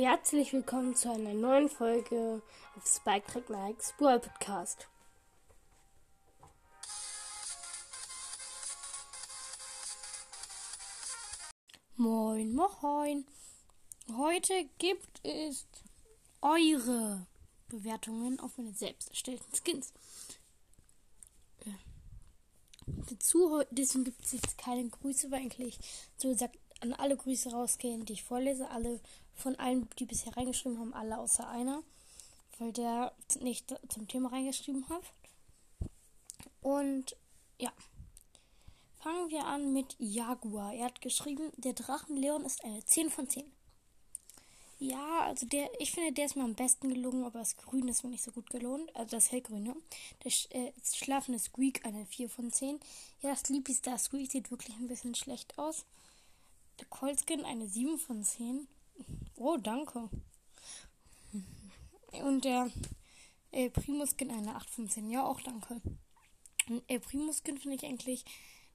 Herzlich willkommen zu einer neuen Folge auf Spike Track Nikes Brawl Podcast. Moin, moin. Heute gibt es eure Bewertungen auf meine selbst erstellten Skins. Dazu, deswegen gibt es jetzt keine Grüße, weil eigentlich so gesagt an alle Grüße rausgehen, die ich vorlese. Alle von allen, die bisher reingeschrieben haben, alle außer einer, weil der nicht zum Thema reingeschrieben hat. Und ja, fangen wir an mit Jaguar. Er hat geschrieben, der Drachenleon ist eine 10 von 10. Ja, also der, ich finde, der ist mir am besten gelungen, aber das Grün ist mir nicht so gut gelohnt. Also das Hellgrüne. Der äh, schlafende Squeak eine 4 von 10. Ja, das Sleepy Star Squeak sieht wirklich ein bisschen schlecht aus. Der Colskin eine 7 von 10. Oh, danke. Und der El Primo Skin eine 8 von 10. Ja, auch danke. Und El Primo Skin finde ich eigentlich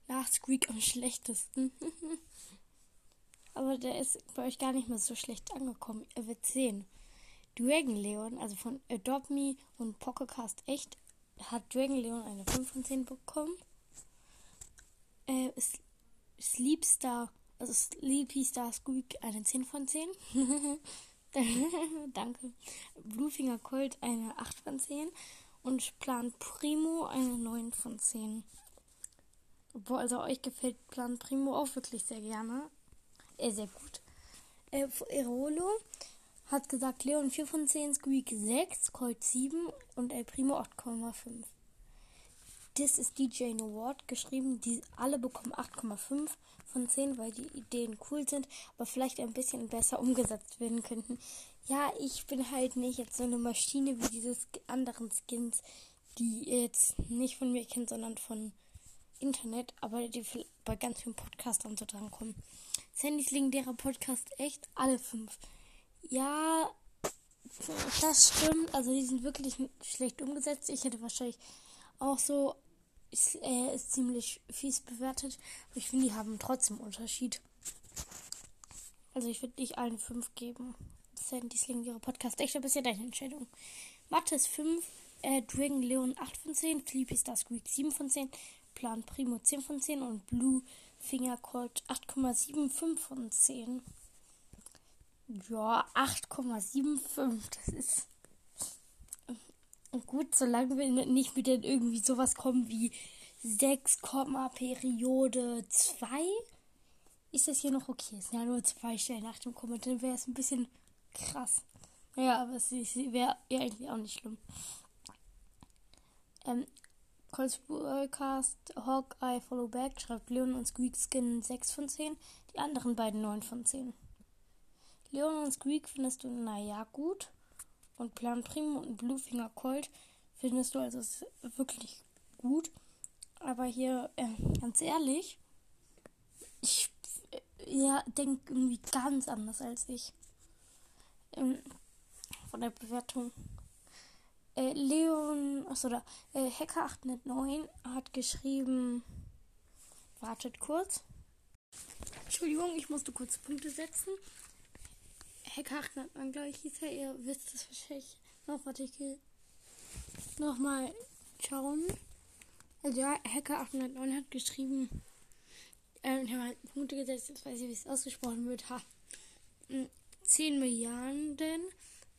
nach Squeak am schlechtesten. Aber der ist bei euch gar nicht mehr so schlecht angekommen. Er wird sehen. Dragon Leon, also von Adopt Me und Pocketcast echt, hat Dragon Leon eine 5 von 10 bekommen. Äh, Sleepstar also Sleepy Star Squeak eine 10 von 10. Danke. Bluefinger Colt eine 8 von 10. Und Plan Primo eine 9 von 10. Obwohl, also euch gefällt Plan Primo auch wirklich sehr gerne. Äh, sehr gut. Äh, Erolo hat gesagt Leon 4 von 10, Squeak 6, Colt 7 und El Primo 8,5. Das ist DJ Award geschrieben. Die alle bekommen 8,5 von 10, weil die Ideen cool sind, aber vielleicht ein bisschen besser umgesetzt werden könnten. Ja, ich bin halt nicht jetzt so eine Maschine wie diese anderen Skins, die jetzt nicht von mir kennt, sondern von Internet, aber die bei ganz vielen Podcastern so drankommen. Sandys legendärer Podcast echt alle fünf. Ja, das stimmt. Also die sind wirklich schlecht umgesetzt. Ich hätte wahrscheinlich auch so ist, äh, ist ziemlich fies bewertet. Aber ich finde, die haben trotzdem Unterschied. Also ich würde nicht allen 5 geben. Sandys ihre Podcast. Echt, aber ist ja deine Entscheidung. Mattes 5, äh, Dragon Leon 8 von 10, Sleepy Star Squeak 7 von 10, Plan Primo 10 von 10 und Blue Finger Colt 8,75 von 10. Ja, 8,75, das ist gut, solange wir nicht wieder irgendwie sowas kommen wie 6, Periode 2, ist das hier noch okay. Es sind ja nur zwei Stellen nach dem Komma, dann wäre es ein bisschen krass. Ja, aber es wäre ja eigentlich auch nicht schlimm. Ähm, Colsburgcast, Hawkeye, Follow Back schreibt Leon und Squeak Skin 6 von 10, die anderen beiden 9 von 10. Leon und Squeak findest du, naja, gut und Plan Primo und Bluefinger Colt findest du also wirklich gut. Aber hier, äh, ganz ehrlich, ich äh, ja, denke irgendwie ganz anders als ich. Ähm, von der Bewertung. Äh, Leon, achso, da, äh, Hacker809 hat geschrieben, wartet kurz. Entschuldigung, ich musste kurz Punkte setzen. Heckachten hat man, glaube ich, hieß er. Ihr wisst es wahrscheinlich noch. Warte, ich nochmal schauen. Also ja, Hacker 809 hat geschrieben, äh, und haben halt Punkte gesetzt, jetzt weiß ich, wie es ausgesprochen wird. Ha. 10 hm, Milliarden,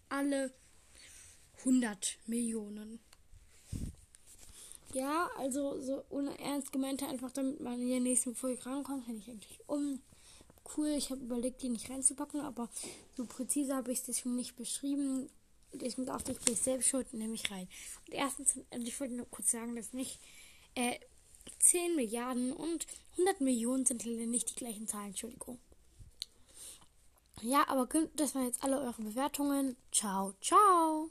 alle 100 Millionen. Ja, also so ohne ernst gemeint einfach, damit man in der nächsten Folge rankommt, wenn ich eigentlich um cool. Ich habe überlegt, die nicht reinzupacken, aber so präzise habe ich es deswegen nicht beschrieben. Dachte ich, bin ich selbst schuld und nehme ich rein. Und erstens, ich wollte nur kurz sagen, dass nicht äh, 10 Milliarden und 100 Millionen sind nicht die gleichen Zahlen. Entschuldigung. Ja, aber das waren jetzt alle eure Bewertungen. Ciao, ciao.